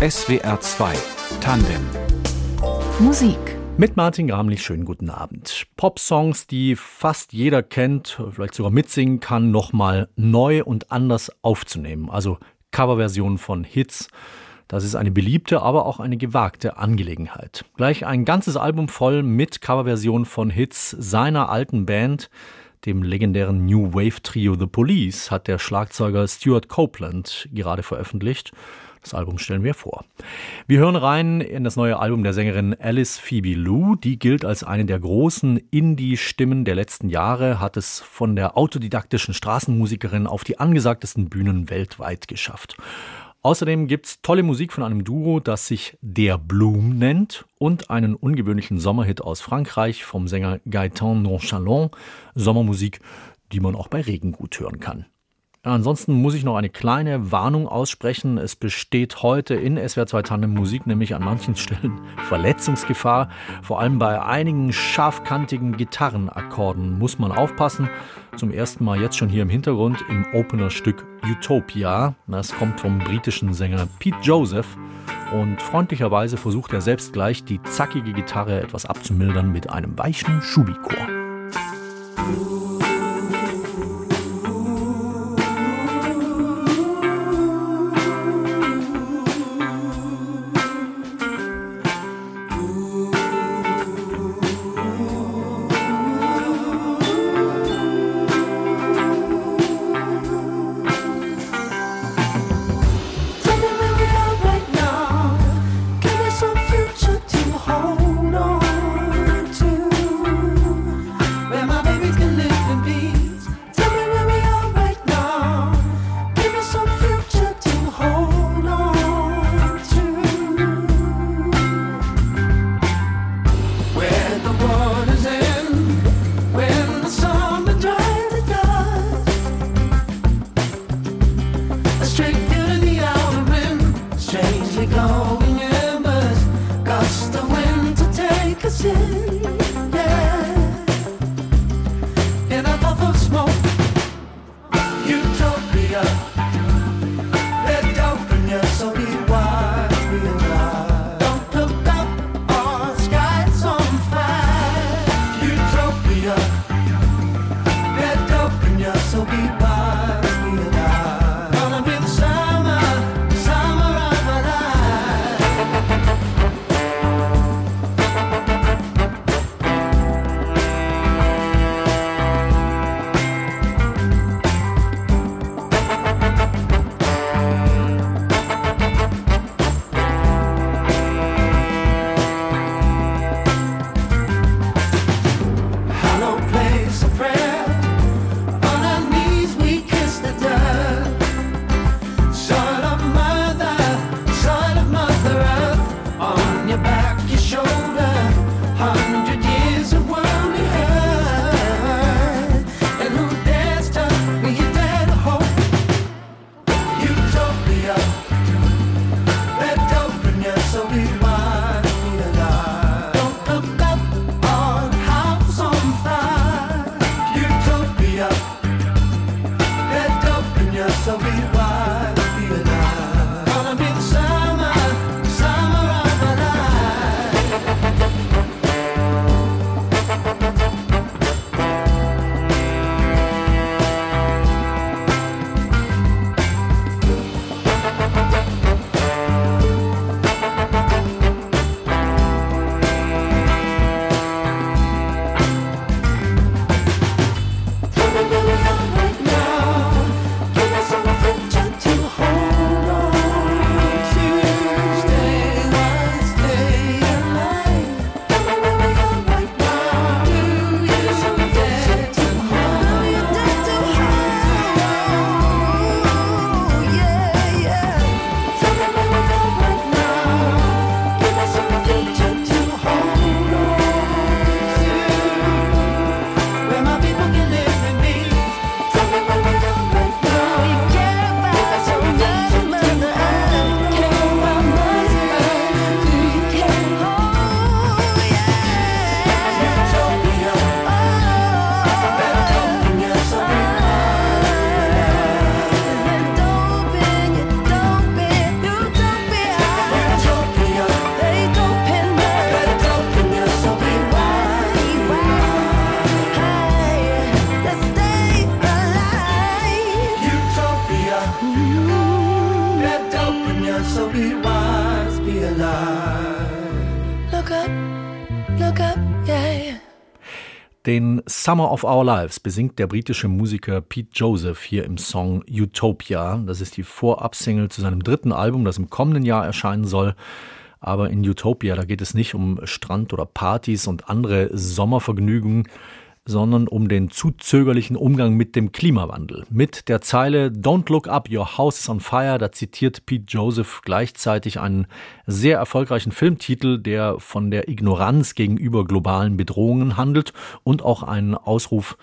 SWR 2 Tandem Musik mit Martin Gramlich, schönen guten Abend. Pop-Songs, die fast jeder kennt, vielleicht sogar mitsingen kann, nochmal neu und anders aufzunehmen. Also Coverversionen von Hits. Das ist eine beliebte, aber auch eine gewagte Angelegenheit. Gleich ein ganzes Album voll mit Coverversionen von Hits seiner alten Band. Dem legendären New Wave Trio The Police hat der Schlagzeuger Stuart Copeland gerade veröffentlicht. Das Album stellen wir vor. Wir hören rein in das neue Album der Sängerin Alice Phoebe Lou. Die gilt als eine der großen Indie-Stimmen der letzten Jahre, hat es von der autodidaktischen Straßenmusikerin auf die angesagtesten Bühnen weltweit geschafft. Außerdem gibt's tolle Musik von einem Duo, das sich Der Bloom nennt und einen ungewöhnlichen Sommerhit aus Frankreich vom Sänger Gaëtan Nonchalant. Sommermusik, die man auch bei Regen gut hören kann. Ansonsten muss ich noch eine kleine Warnung aussprechen. Es besteht heute in SWR 2 Tandem Musik nämlich an manchen Stellen Verletzungsgefahr. Vor allem bei einigen scharfkantigen Gitarrenakkorden muss man aufpassen. Zum ersten Mal jetzt schon hier im Hintergrund im Opener-Stück Utopia. Das kommt vom britischen Sänger Pete Joseph. Und freundlicherweise versucht er selbst gleich die zackige Gitarre etwas abzumildern mit einem weichen Schubikor. Summer of Our Lives besingt der britische Musiker Pete Joseph hier im Song Utopia. Das ist die Vorabsingle zu seinem dritten Album, das im kommenden Jahr erscheinen soll. Aber in Utopia, da geht es nicht um Strand oder Partys und andere Sommervergnügungen, sondern um den zu zögerlichen Umgang mit dem Klimawandel. Mit der Zeile Don't look up, your house is on fire, da zitiert Pete Joseph gleichzeitig einen sehr erfolgreichen Filmtitel, der von der Ignoranz gegenüber globalen Bedrohungen handelt und auch einen Ausruf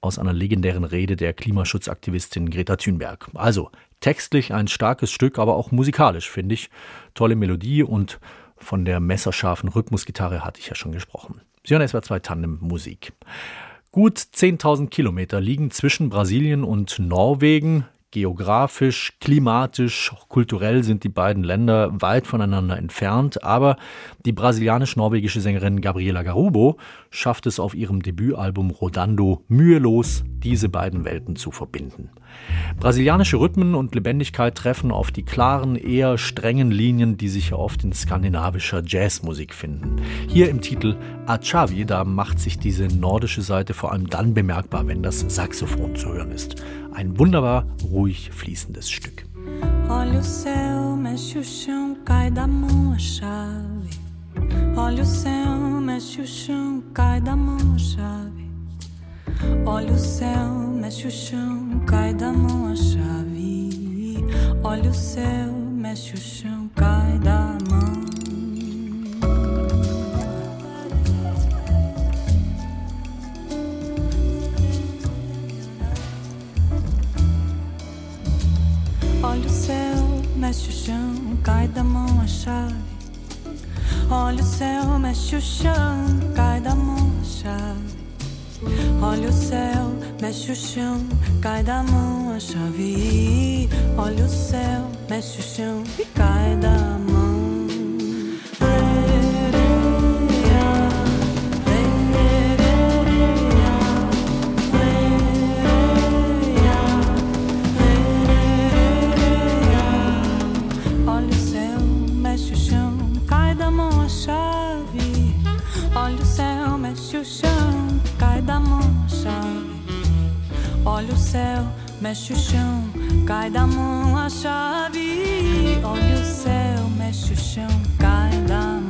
aus einer legendären Rede der Klimaschutzaktivistin Greta Thunberg. Also textlich ein starkes Stück, aber auch musikalisch, finde ich. Tolle Melodie und von der messerscharfen Rhythmusgitarre hatte ich ja schon gesprochen. Sie hören SWR 2 Tandem Musik. Gut 10.000 Kilometer liegen zwischen Brasilien und Norwegen. Geografisch, klimatisch, kulturell sind die beiden Länder weit voneinander entfernt, aber die brasilianisch-norwegische Sängerin Gabriela Garubo schafft es auf ihrem Debütalbum Rodando mühelos, diese beiden Welten zu verbinden. Brasilianische Rhythmen und Lebendigkeit treffen auf die klaren, eher strengen Linien, die sich oft in skandinavischer Jazzmusik finden. Hier im Titel A Chavi, da macht sich diese nordische Seite vor allem dann bemerkbar, wenn das Saxophon zu hören ist. Ein wunderbar ruhig fließendes Stück. Olha o céu, mexe o chão, cai da mão a chave. Olha o céu, mexe o chão, cai da mão a chave. Olha o céu, mexe o chão, cai da mão a chave. Olha o céu, mexe o chão, cai da mão. Olha o céu, mexe o chão, cai da mão a chave. Olha o céu, mexe o chão, cai da mão a chave. Olha o céu, mexe o chão, cai da mão a chave. Olha o céu, mexe o chão e cai da mão. Olha o céu, mexe o chão, cai da mão a chave. Olha o céu, mexe o chão, cai da mão.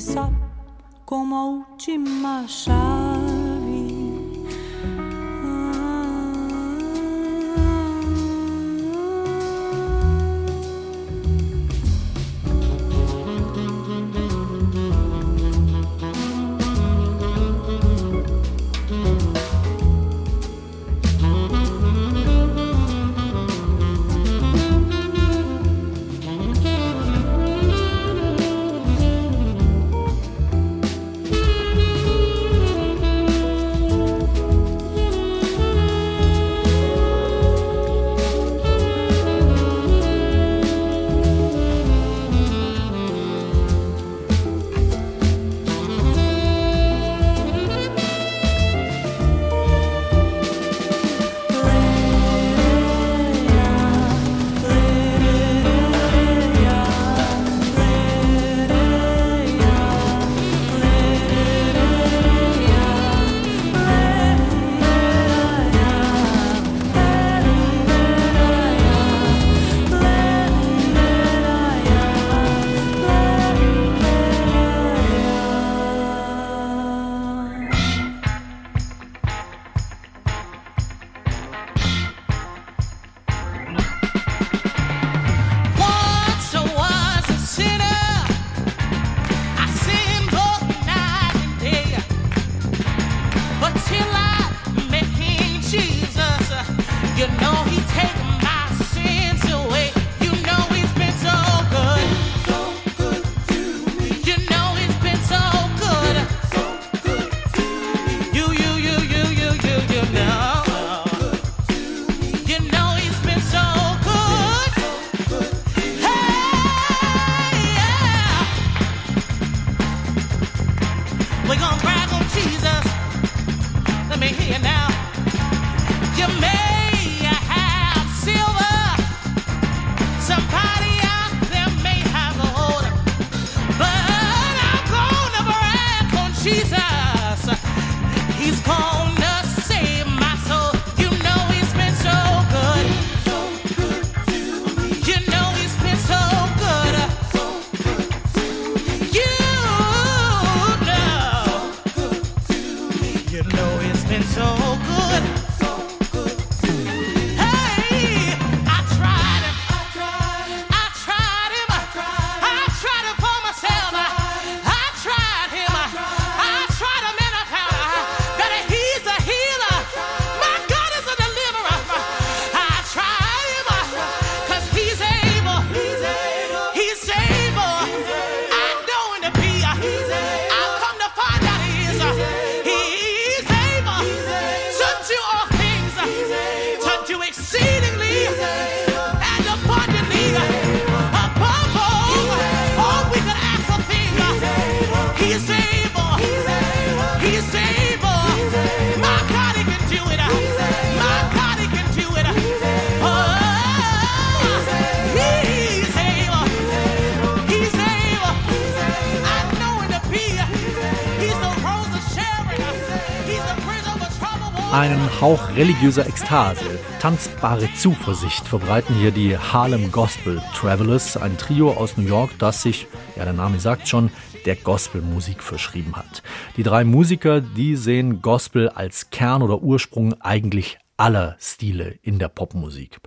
Só como a última chave. Einen Hauch religiöser Ekstase, tanzbare Zuversicht verbreiten hier die Harlem Gospel Travelers, ein Trio aus New York, das sich, ja der Name sagt schon, der Gospelmusik verschrieben hat. Die drei Musiker, die sehen Gospel als Kern oder Ursprung eigentlich aller Stile in der Popmusik.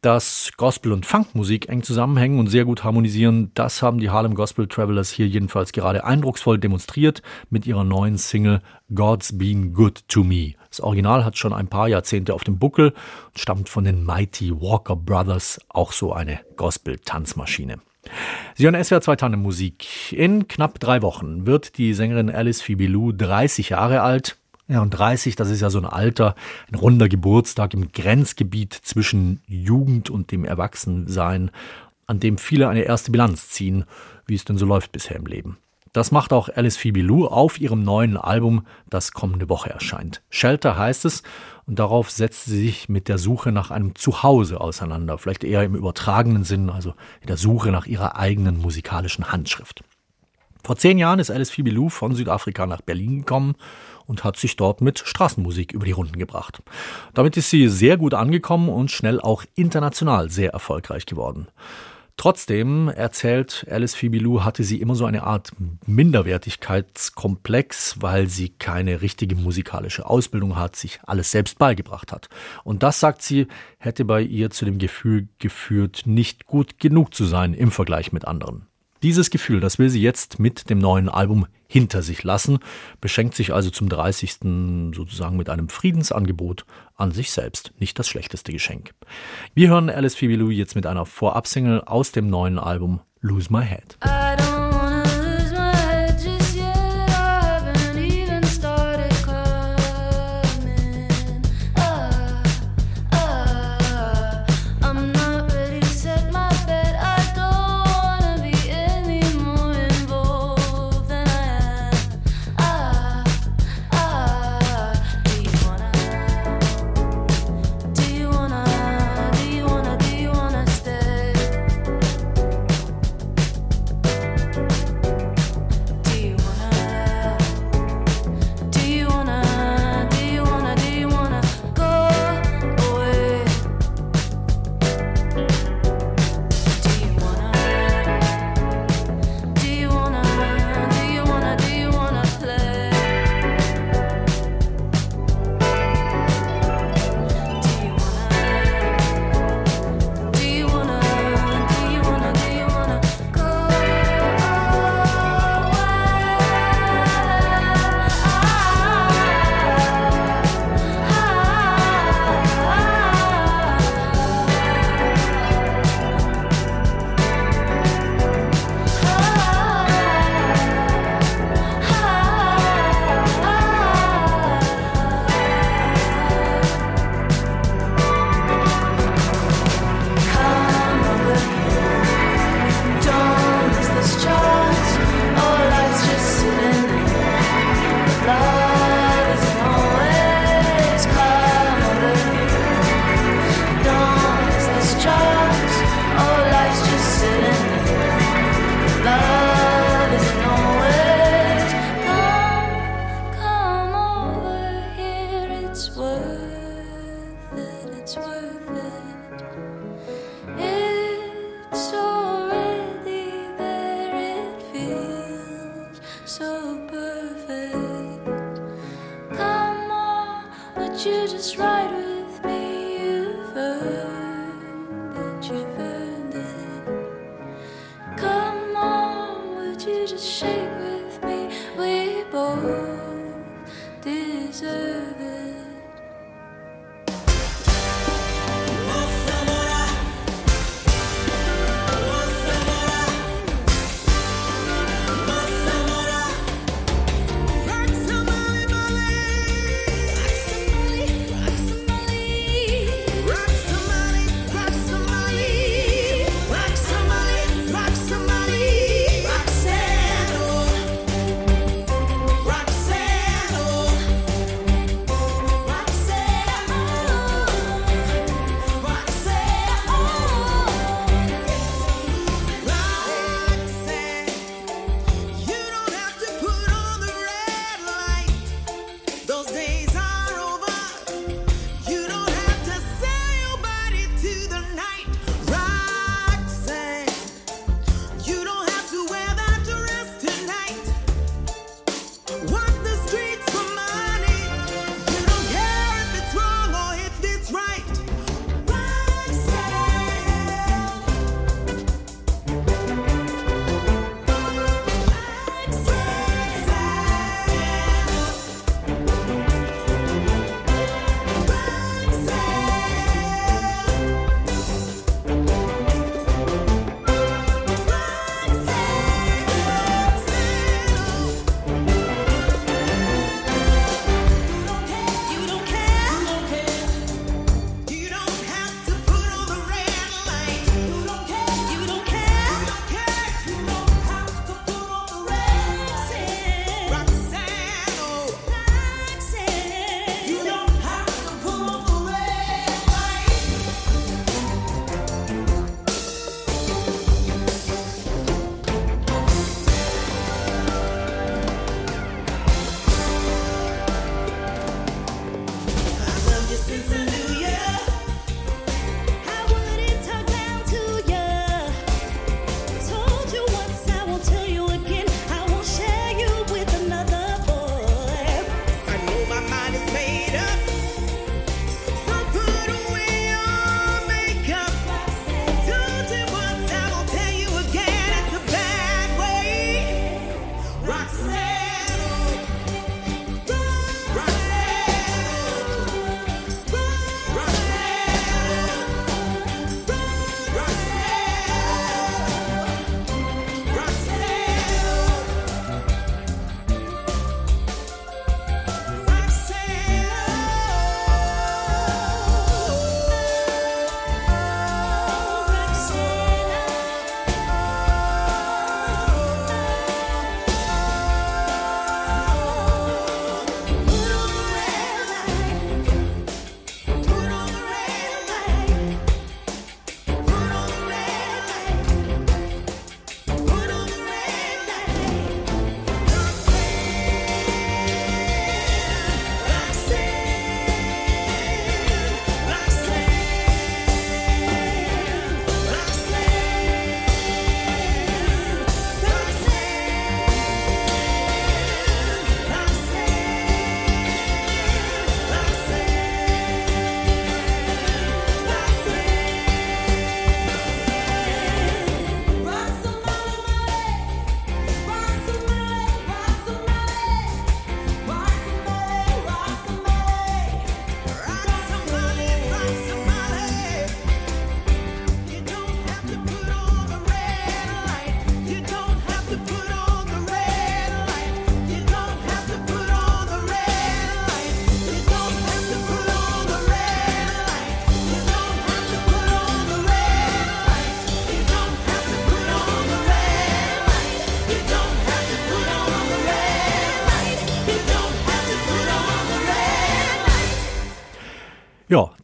Dass Gospel und Funkmusik eng zusammenhängen und sehr gut harmonisieren, das haben die Harlem Gospel Travelers hier jedenfalls gerade eindrucksvoll demonstriert mit ihrer neuen Single God's Been Good to Me. Das Original hat schon ein paar Jahrzehnte auf dem Buckel und stammt von den Mighty Walker Brothers, auch so eine Gospel-Tanzmaschine. Sie hören SWR 2 Tandem Musik. In knapp drei Wochen wird die Sängerin Alice Phoebe Lou 30 Jahre alt. Ja, und 30, das ist ja so ein Alter, ein runder Geburtstag im Grenzgebiet zwischen Jugend und dem Erwachsensein, an dem viele eine erste Bilanz ziehen, wie es denn so läuft bisher im Leben. Das macht auch Alice Phoebe Lou auf ihrem neuen Album, das kommende Woche erscheint. Shelter heißt es, und darauf setzt sie sich mit der Suche nach einem Zuhause auseinander, vielleicht eher im übertragenen Sinn, also in der Suche nach ihrer eigenen musikalischen Handschrift. Vor zehn Jahren ist Alice Phoebe Lou von Südafrika nach Berlin gekommen und hat sich dort mit Straßenmusik über die Runden gebracht. Damit ist sie sehr gut angekommen und schnell auch international sehr erfolgreich geworden. Trotzdem erzählt Alice Fibilou, hatte sie immer so eine Art Minderwertigkeitskomplex, weil sie keine richtige musikalische Ausbildung hat, sich alles selbst beigebracht hat. Und das, sagt sie, hätte bei ihr zu dem Gefühl geführt, nicht gut genug zu sein im Vergleich mit anderen. Dieses Gefühl, das will sie jetzt mit dem neuen Album hinter sich lassen, beschenkt sich also zum 30. sozusagen mit einem Friedensangebot an sich selbst. Nicht das schlechteste Geschenk. Wir hören Alice Phoebe Lou jetzt mit einer Vorabsingle aus dem neuen Album Lose My Head.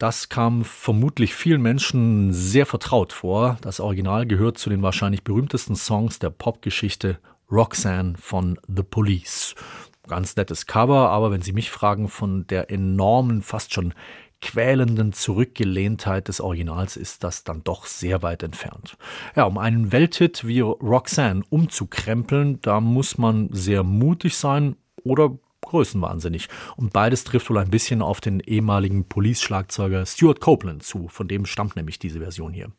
Das kam vermutlich vielen Menschen sehr vertraut vor. Das Original gehört zu den wahrscheinlich berühmtesten Songs der Popgeschichte Roxanne von The Police. Ganz nettes Cover, aber wenn Sie mich fragen, von der enormen, fast schon quälenden Zurückgelehntheit des Originals ist das dann doch sehr weit entfernt. Ja, um einen Welthit wie Roxanne umzukrempeln, da muss man sehr mutig sein oder größenwahnsinnig. Und beides trifft wohl ein bisschen auf den ehemaligen Police-Schlagzeuger Stuart Copeland zu. Von dem stammt nämlich diese Version hier.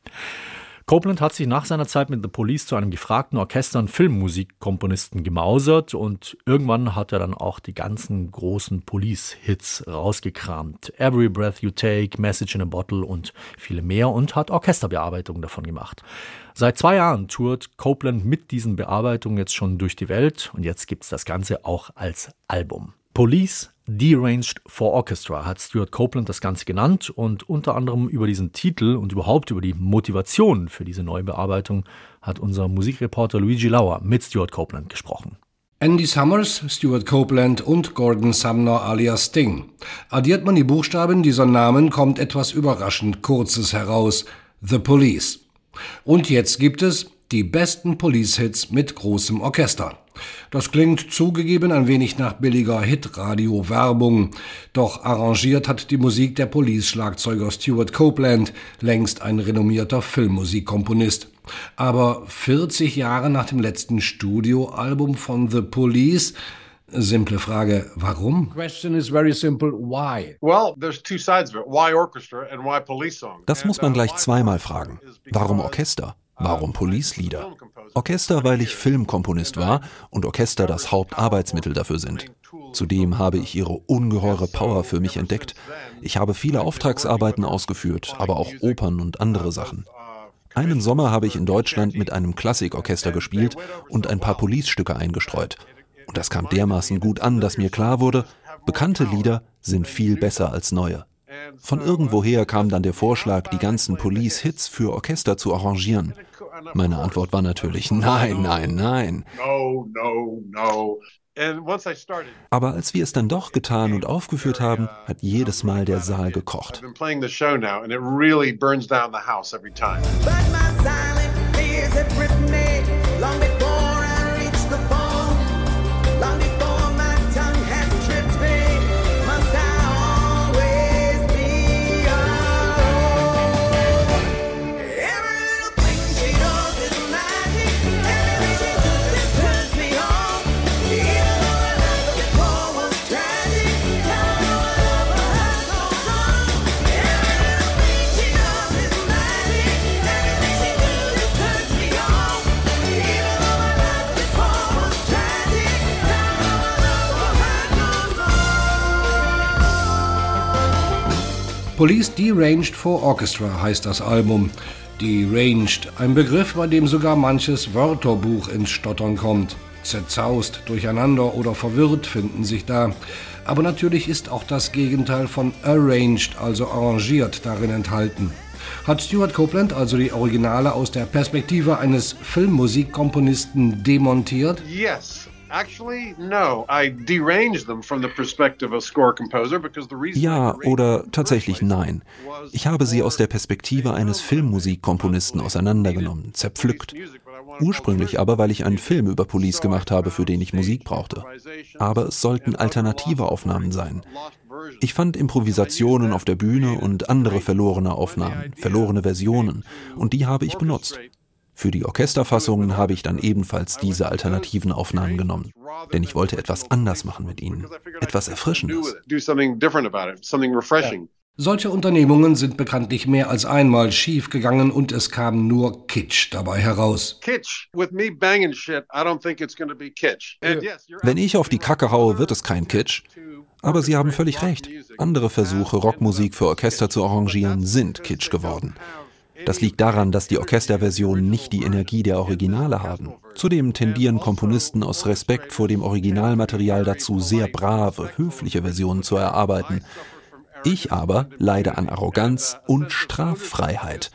Copeland hat sich nach seiner Zeit mit The Police zu einem gefragten Orchester- und Filmmusikkomponisten gemausert und irgendwann hat er dann auch die ganzen großen Police-Hits rausgekramt. Every Breath You Take, Message in a Bottle und viele mehr und hat Orchesterbearbeitungen davon gemacht. Seit zwei Jahren tourt Copeland mit diesen Bearbeitungen jetzt schon durch die Welt und jetzt gibt's das Ganze auch als Album. Police Deranged for Orchestra hat Stuart Copeland das Ganze genannt und unter anderem über diesen Titel und überhaupt über die Motivation für diese Neubearbeitung hat unser Musikreporter Luigi Lauer mit Stuart Copeland gesprochen. Andy Summers, Stuart Copeland und Gordon Sumner alias Sting. Addiert man die Buchstaben dieser Namen, kommt etwas überraschend Kurzes heraus. The Police. Und jetzt gibt es die besten Police-Hits mit großem Orchester. Das klingt zugegeben ein wenig nach billiger Hitradio-Werbung, doch arrangiert hat die Musik der Police-Schlagzeuger Stuart Copeland, längst ein renommierter Filmmusikkomponist. Aber 40 Jahre nach dem letzten Studioalbum von The Police Simple Frage, warum? Question is very simple, why? Well, there's two sides of it. Why orchestra and why police song? Das muss man gleich zweimal fragen. Warum Orchester? Warum Police-Lieder? Orchester, weil ich Filmkomponist war und Orchester das Hauptarbeitsmittel dafür sind. Zudem habe ich ihre ungeheure Power für mich entdeckt. Ich habe viele Auftragsarbeiten ausgeführt, aber auch Opern und andere Sachen. Einen Sommer habe ich in Deutschland mit einem Klassikorchester gespielt und ein paar Police-Stücke eingestreut. Und das kam dermaßen gut an, dass mir klar wurde, bekannte Lieder sind viel besser als neue. Von irgendwoher kam dann der Vorschlag, die ganzen Police-Hits für Orchester zu arrangieren. Meine Antwort war natürlich nein, nein, nein. Aber als wir es dann doch getan und aufgeführt haben, hat jedes Mal der Saal gekocht. But my silent fears have Police Deranged for Orchestra heißt das Album. Deranged, ein Begriff, bei dem sogar manches Wörterbuch ins Stottern kommt. Zerzaust, durcheinander oder verwirrt finden sich da. Aber natürlich ist auch das Gegenteil von arranged, also arrangiert, darin enthalten. Hat Stuart Copeland also die Originale aus der Perspektive eines Filmmusikkomponisten demontiert? Yes. Ja oder tatsächlich nein. Ich habe sie aus der Perspektive eines Filmmusikkomponisten auseinandergenommen, zerpflückt. Ursprünglich aber, weil ich einen Film über Police gemacht habe, für den ich Musik brauchte. Aber es sollten alternative Aufnahmen sein. Ich fand Improvisationen auf der Bühne und andere verlorene Aufnahmen, verlorene Versionen, und die habe ich benutzt. Für die Orchesterfassungen habe ich dann ebenfalls diese alternativen Aufnahmen genommen, denn ich wollte etwas anders machen mit ihnen, etwas Erfrischendes. Solche Unternehmungen sind bekanntlich mehr als einmal schief gegangen und es kam nur Kitsch dabei heraus. Wenn ich auf die Kacke haue, wird es kein Kitsch. Aber Sie haben völlig recht. Andere Versuche, Rockmusik für Orchester zu arrangieren, sind Kitsch geworden. Das liegt daran, dass die Orchesterversionen nicht die Energie der Originale haben. Zudem tendieren Komponisten aus Respekt vor dem Originalmaterial dazu, sehr brave, höfliche Versionen zu erarbeiten. Ich aber leide an Arroganz und Straffreiheit.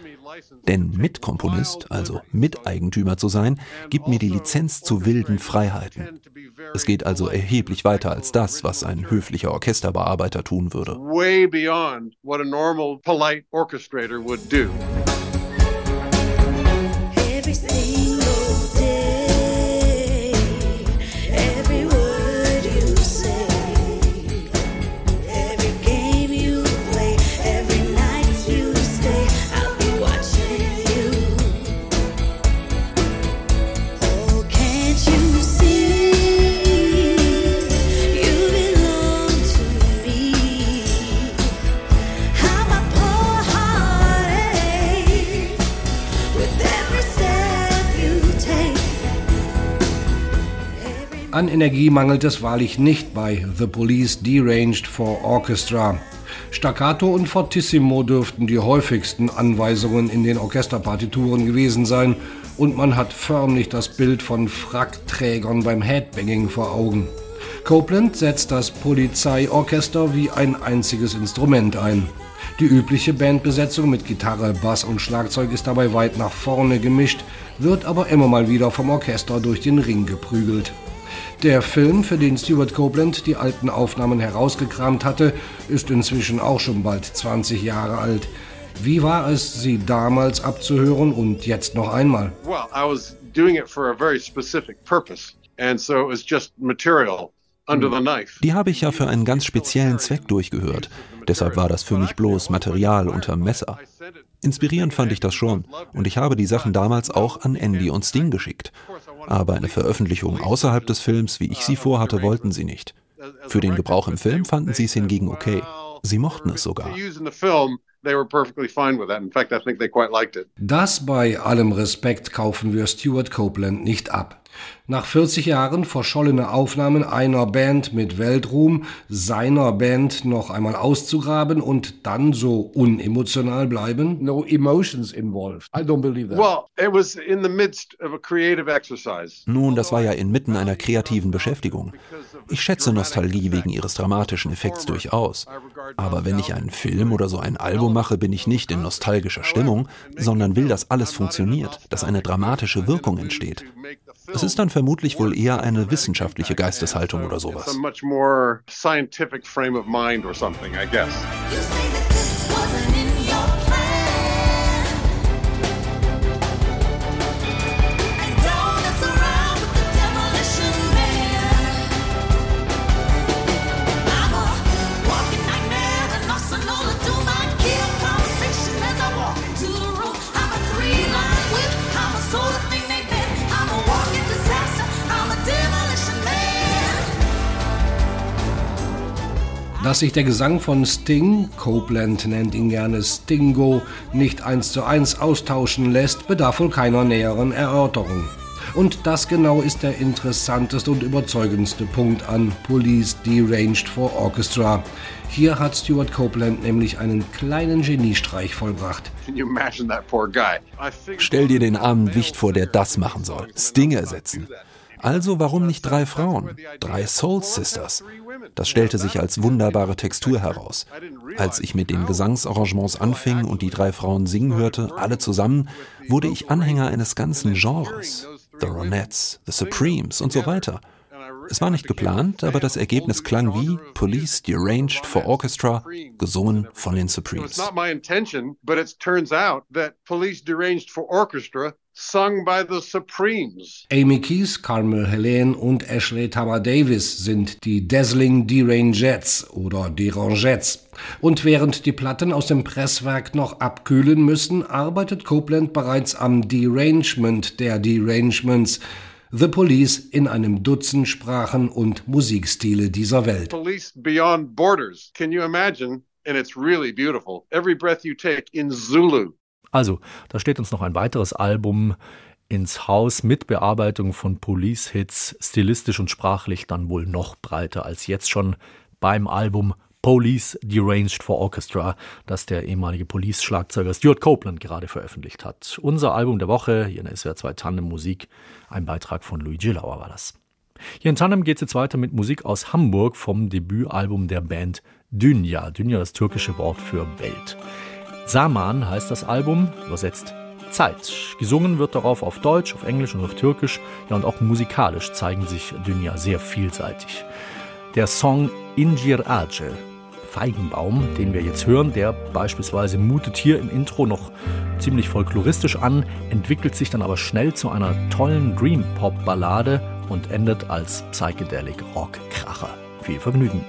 Denn Mitkomponist, also Miteigentümer zu sein, gibt mir die Lizenz zu wilden Freiheiten. Es geht also erheblich weiter als das, was ein höflicher Orchesterbearbeiter tun würde. Way beyond what a normal polite orchestrator would do. everything. Energie mangelt es wahrlich nicht bei The Police Deranged for Orchestra. Staccato und Fortissimo dürften die häufigsten Anweisungen in den Orchesterpartituren gewesen sein und man hat förmlich das Bild von Frackträgern beim Headbanging vor Augen. Copeland setzt das Polizeiorchester wie ein einziges Instrument ein. Die übliche Bandbesetzung mit Gitarre, Bass und Schlagzeug ist dabei weit nach vorne gemischt, wird aber immer mal wieder vom Orchester durch den Ring geprügelt. Der Film, für den Stuart Copeland die alten Aufnahmen herausgekramt hatte, ist inzwischen auch schon bald 20 Jahre alt. Wie war es, sie damals abzuhören und jetzt noch einmal? Well, I was doing it for a very specific purpose. And so it was just material die habe ich ja für einen ganz speziellen Zweck durchgehört. Deshalb war das für mich bloß Material unter Messer. Inspirierend fand ich das schon und ich habe die Sachen damals auch an Andy und Sting geschickt. Aber eine Veröffentlichung außerhalb des Films, wie ich sie vorhatte, wollten sie nicht. Für den Gebrauch im Film fanden sie es hingegen okay. Sie mochten es sogar. Das bei allem Respekt kaufen wir Stuart Copeland nicht ab. Nach 40 Jahren verschollene Aufnahmen einer Band mit Weltruhm, seiner Band noch einmal auszugraben und dann so unemotional bleiben? No emotions involved. I don't believe that. Well, it was in the midst of a creative exercise. Nun, das war ja inmitten einer kreativen Beschäftigung. Ich schätze Nostalgie wegen ihres dramatischen Effekts durchaus. Aber wenn ich einen Film oder so ein Album mache, bin ich nicht in nostalgischer Stimmung, sondern will, dass alles funktioniert, dass eine dramatische Wirkung entsteht. Es ist dann vermutlich wohl eher eine wissenschaftliche Geisteshaltung oder sowas. Dass sich der Gesang von Sting, Copeland nennt ihn gerne Stingo, nicht eins zu eins austauschen lässt, bedarf wohl keiner näheren Erörterung. Und das genau ist der interessanteste und überzeugendste Punkt an Police Deranged for Orchestra. Hier hat Stuart Copeland nämlich einen kleinen Geniestreich vollbracht. Stell dir den armen Wicht vor, der das machen soll. Sting ersetzen. Also warum nicht drei Frauen? Drei Soul Sisters. Das stellte sich als wunderbare Textur heraus. Als ich mit den Gesangsarrangements anfing und die drei Frauen singen hörte, alle zusammen, wurde ich Anhänger eines ganzen Genres. The Ronettes, The Supremes und so weiter. Es war nicht geplant, aber das Ergebnis klang wie Police Deranged for Orchestra, gesungen von den Supremes. Sung by the Supremes. Amy Keys, Carmel Helene und Ashley Tama Davis sind die Dazzling Derangettes oder Derangettes. Und während die Platten aus dem Presswerk noch abkühlen müssen, arbeitet Copeland bereits am Derangement der Derangements. The Police in einem Dutzend Sprachen und Musikstile dieser Welt. Police Beyond Borders. Can you imagine? And it's really beautiful. Every breath you take in Zulu. Also, da steht uns noch ein weiteres Album ins Haus mit Bearbeitung von Police-Hits, stilistisch und sprachlich dann wohl noch breiter als jetzt schon beim Album Police Deranged for Orchestra, das der ehemalige Police-Schlagzeuger Stuart Copeland gerade veröffentlicht hat. Unser Album der Woche, hier in der SWR 2 Tandem Musik, ein Beitrag von Luigi Lauer war das. Hier in Tandem geht es jetzt weiter mit Musik aus Hamburg vom Debütalbum der Band Dünya. Dünya das türkische Wort für Welt. Saman heißt das Album, übersetzt Zeit. Gesungen wird darauf auf Deutsch, auf Englisch und auf Türkisch. Ja, und auch musikalisch zeigen sich Dünya sehr vielseitig. Der Song Injir Ace Feigenbaum, den wir jetzt hören, der beispielsweise mutet hier im Intro noch ziemlich folkloristisch an, entwickelt sich dann aber schnell zu einer tollen Dream Pop Ballade und endet als Psychedelic Rock Kracher. Viel Vergnügen.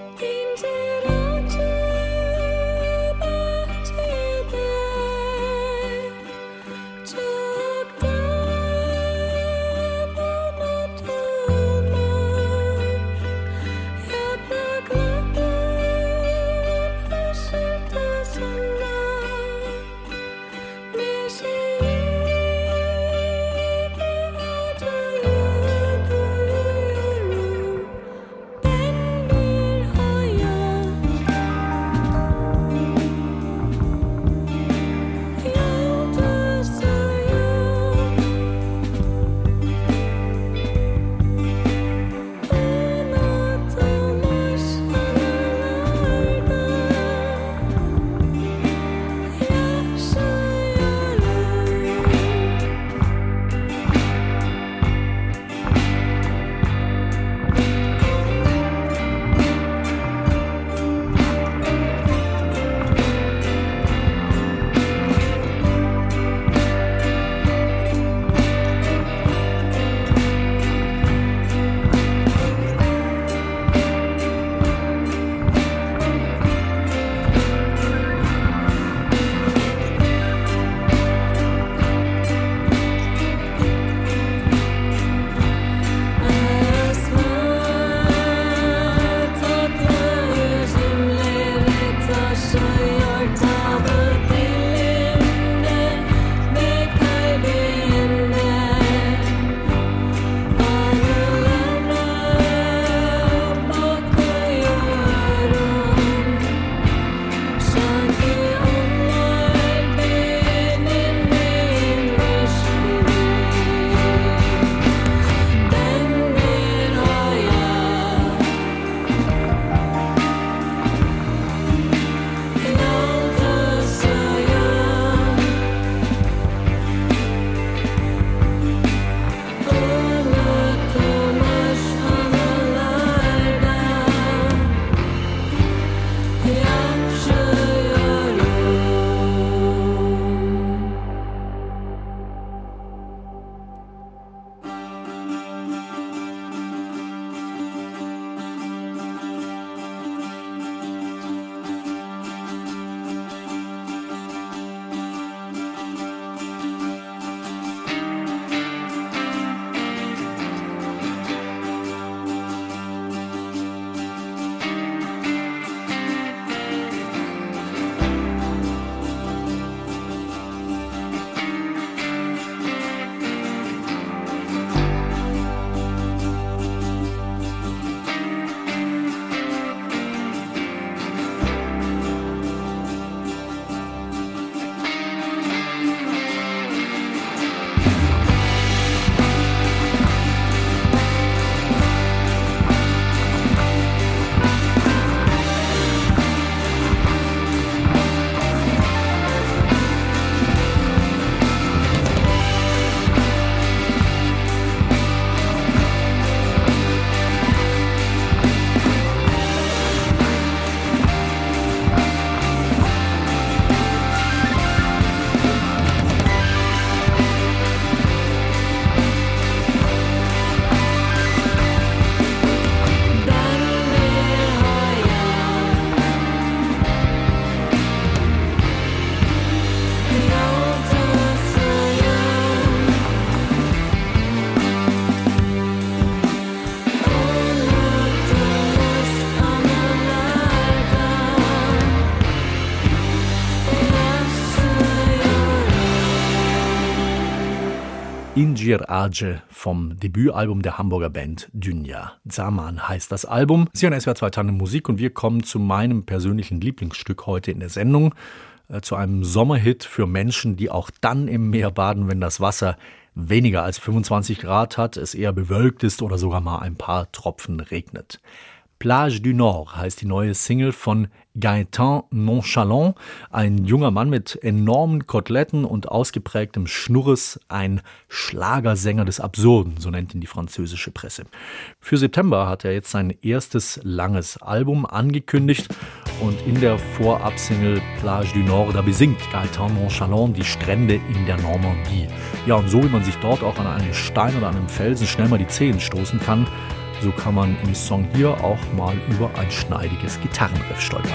Injir Ace vom Debütalbum der Hamburger Band Dünja. Zaman heißt das Album. Sie hören SWR 2 Tandem Musik und wir kommen zu meinem persönlichen Lieblingsstück heute in der Sendung. Äh, zu einem Sommerhit für Menschen, die auch dann im Meer baden, wenn das Wasser weniger als 25 Grad hat, es eher bewölkt ist oder sogar mal ein paar Tropfen regnet. Plage du Nord heißt die neue Single von Gaëtan Nonchalant, ein junger Mann mit enormen Koteletten und ausgeprägtem Schnurres, ein Schlagersänger des Absurden, so nennt ihn die französische Presse. Für September hat er jetzt sein erstes langes Album angekündigt und in der Vorabsingle Plage du Nord, da besingt Gaëtan Nonchalant die Strände in der Normandie. Ja, und so wie man sich dort auch an einem Stein oder an einem Felsen schnell mal die Zehen stoßen kann, so kann man im Song hier auch mal über ein schneidiges Gitarrenriff stolpern.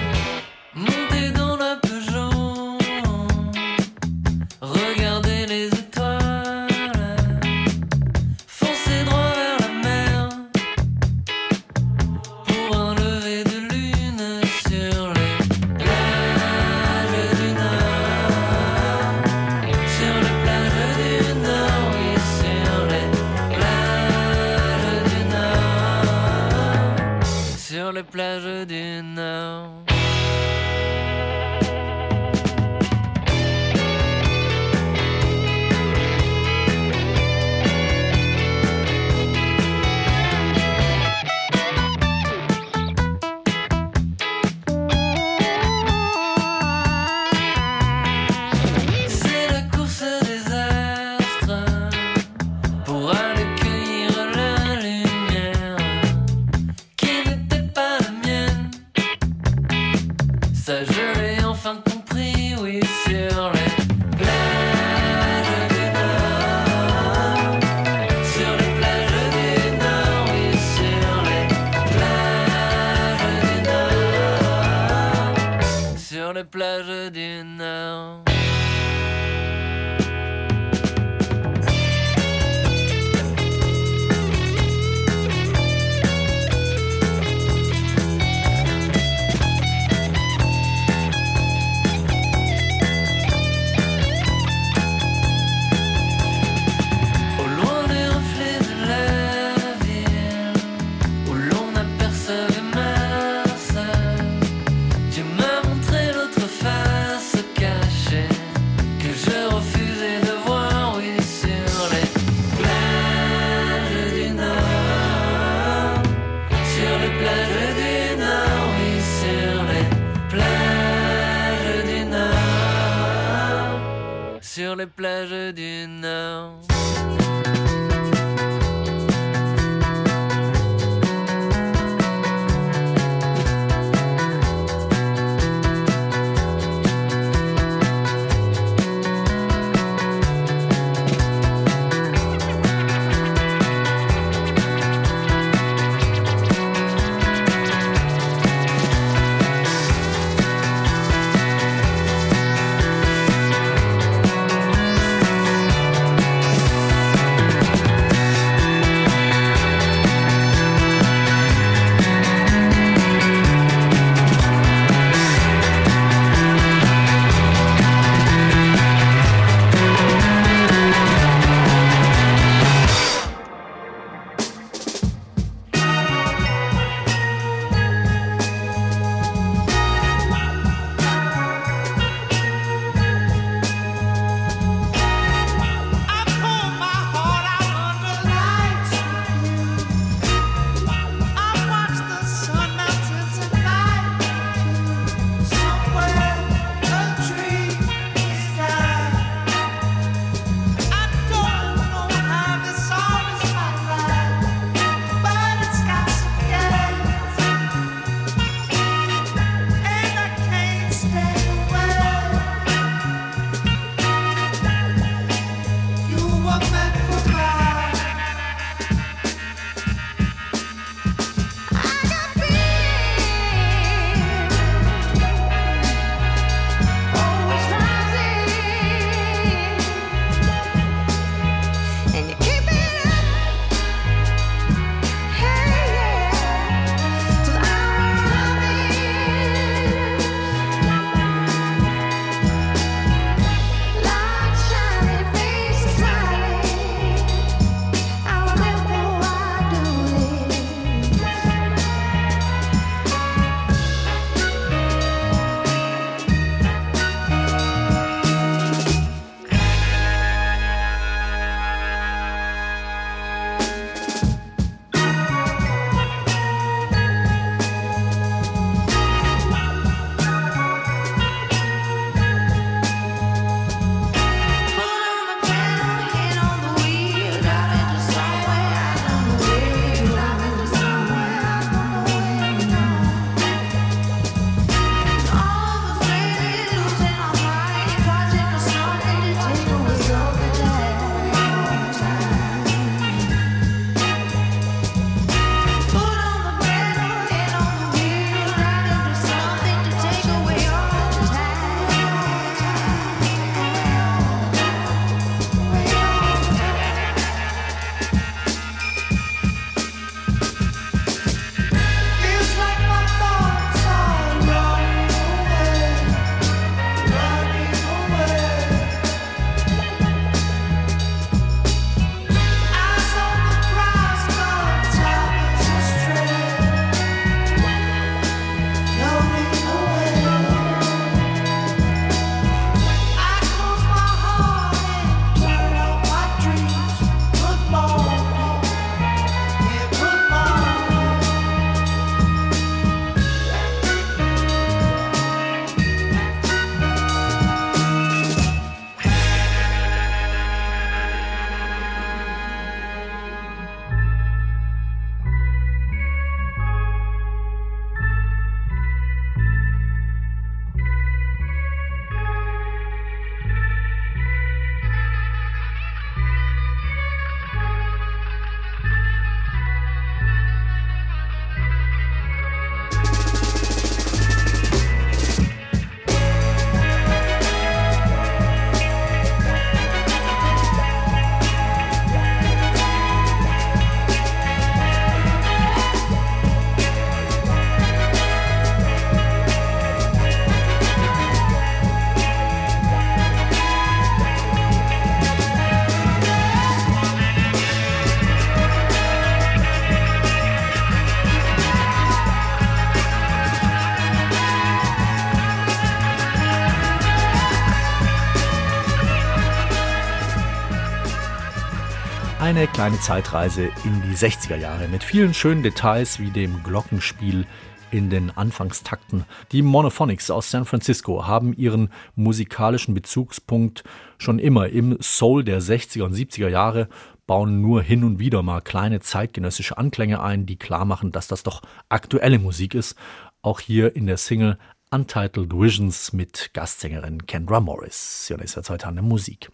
Kleine Zeitreise in die 60er Jahre mit vielen schönen Details wie dem Glockenspiel in den Anfangstakten. Die Monophonics aus San Francisco haben ihren musikalischen Bezugspunkt schon immer im Soul der 60er und 70er Jahre, bauen nur hin und wieder mal kleine zeitgenössische Anklänge ein, die klar machen, dass das doch aktuelle Musik ist. Auch hier in der Single Untitled Visions mit Gastsängerin Kendra Morris. Ja, das ist ja zwei Tage Musik.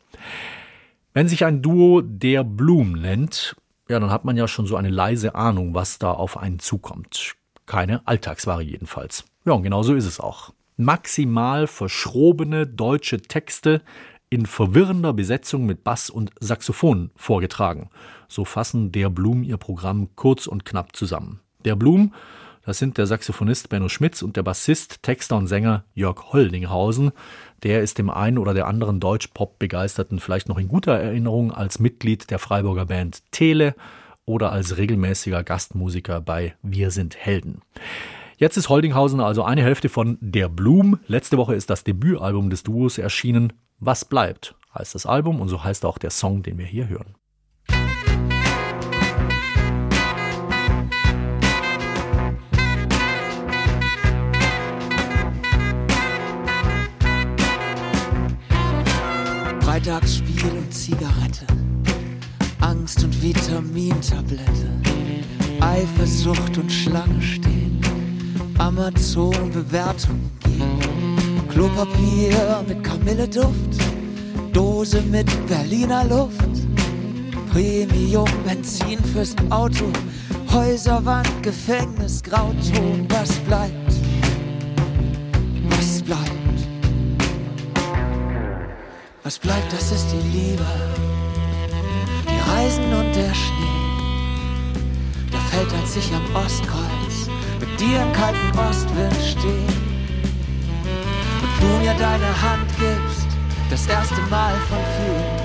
Wenn sich ein Duo der Bloom nennt, ja, dann hat man ja schon so eine leise Ahnung, was da auf einen zukommt. Keine Alltagsware jedenfalls. Ja, und genau so ist es auch. Maximal verschrobene deutsche Texte in verwirrender Besetzung mit Bass und Saxophon vorgetragen. So fassen der Blum ihr Programm kurz und knapp zusammen. Der Blum das sind der Saxophonist Benno Schmitz und der Bassist, Texter und Sänger Jörg Holdinghausen. Der ist dem einen oder der anderen Deutsch-Pop-Begeisterten vielleicht noch in guter Erinnerung als Mitglied der Freiburger Band Tele oder als regelmäßiger Gastmusiker bei Wir sind Helden. Jetzt ist Holdinghausen also eine Hälfte von Der Blum. Letzte Woche ist das Debütalbum des Duos erschienen. Was bleibt heißt das Album und so heißt auch der Song, den wir hier hören. Freitagsspiel und Zigarette, Angst und Vitamintablette, Eifersucht und Schlange stehen, Amazon Bewertung geben, Klopapier mit Kamilleduft, Dose mit Berliner Luft, Premium Benzin fürs Auto, Häuserwand, Gefängnis, Grauton, was bleibt? Was bleibt? Was bleibt, das ist die Liebe, die Reisen und der Schnee. Der fällt, als ich am Ostkreuz mit dir im kalten Ostwind stehe. Und du mir deine Hand gibst, das erste Mal von vielen.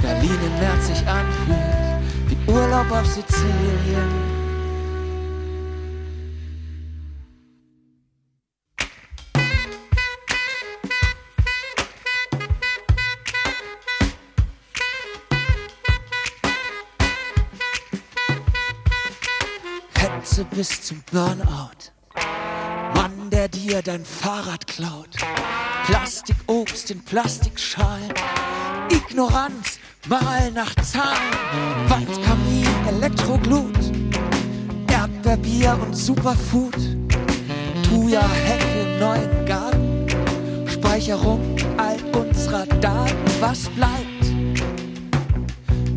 Berlin im März sich anfühlt, wie Urlaub auf Sizilien. Bis zum Burnout. Mann, der dir dein Fahrrad klaut. Plastikobst in Plastikschalen. Ignoranz, mal nach Zahlen. Wandkamin, Elektroglut. Erdbeerbier und Superfood. Tuya, Hecke, neuen Garten. Speicherung all unserer Daten. Was bleibt?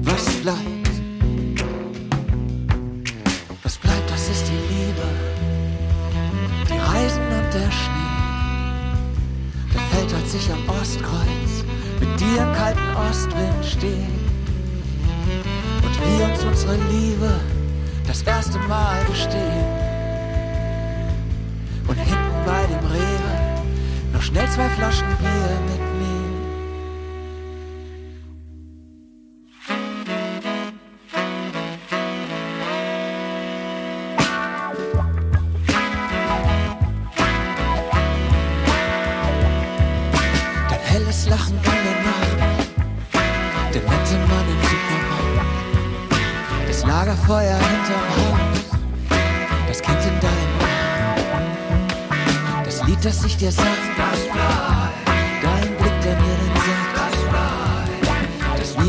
Was bleibt? Der Schnee. Der fällt, als ich am Ostkreuz mit dir im kalten Ostwind stehe. Und wir uns unsere Liebe das erste Mal gestehen. Und hinten bei dem Rewe noch schnell zwei Flaschen Bier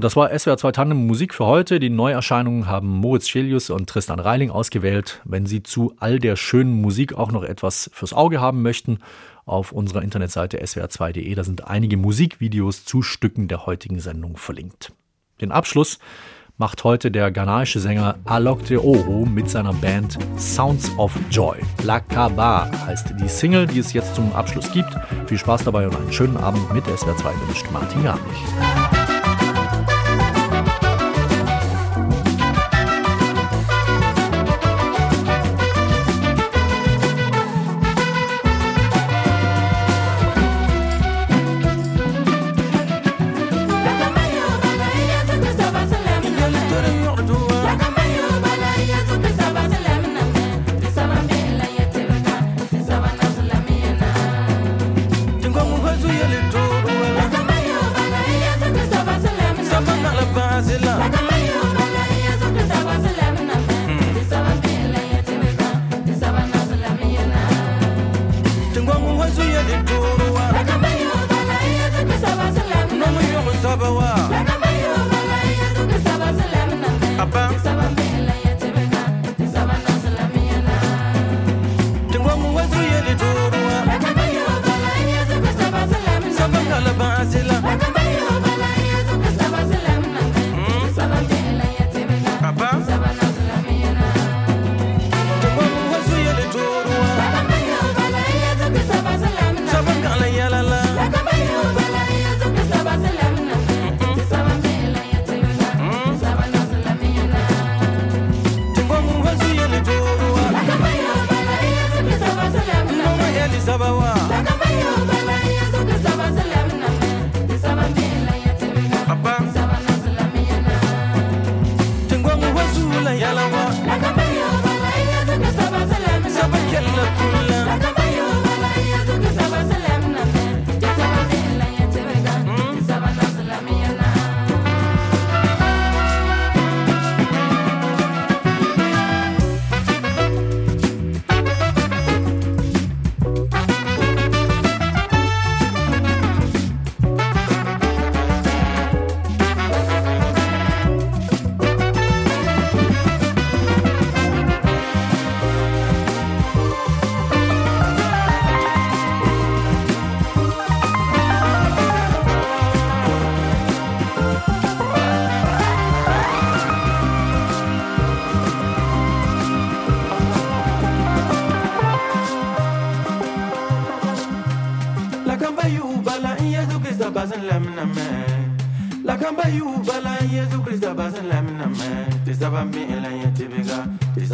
Das war SWR 2 Tandem Musik für heute. Die Neuerscheinungen haben Moritz Schelius und Tristan Reiling ausgewählt. Wenn Sie zu all der schönen Musik auch noch etwas fürs Auge haben möchten, auf unserer Internetseite swr2.de, da sind einige Musikvideos zu Stücken der heutigen Sendung verlinkt. Den Abschluss macht heute der ghanaische Sänger Alok de Oro mit seiner Band Sounds of Joy. La Kaba heißt die Single, die es jetzt zum Abschluss gibt. Viel Spaß dabei und einen schönen Abend mit SWR 2 wünscht Martin Garmich.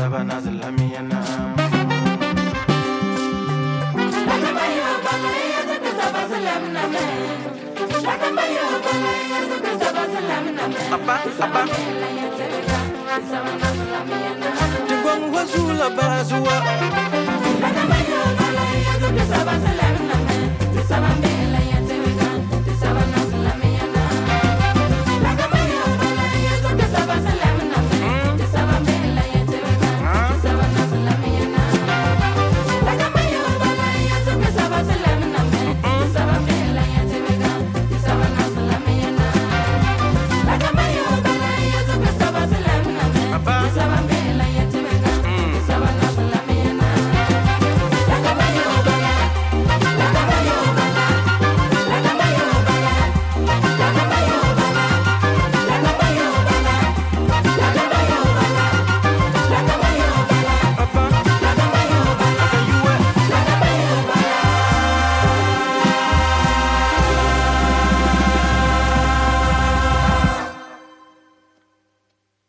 have another life.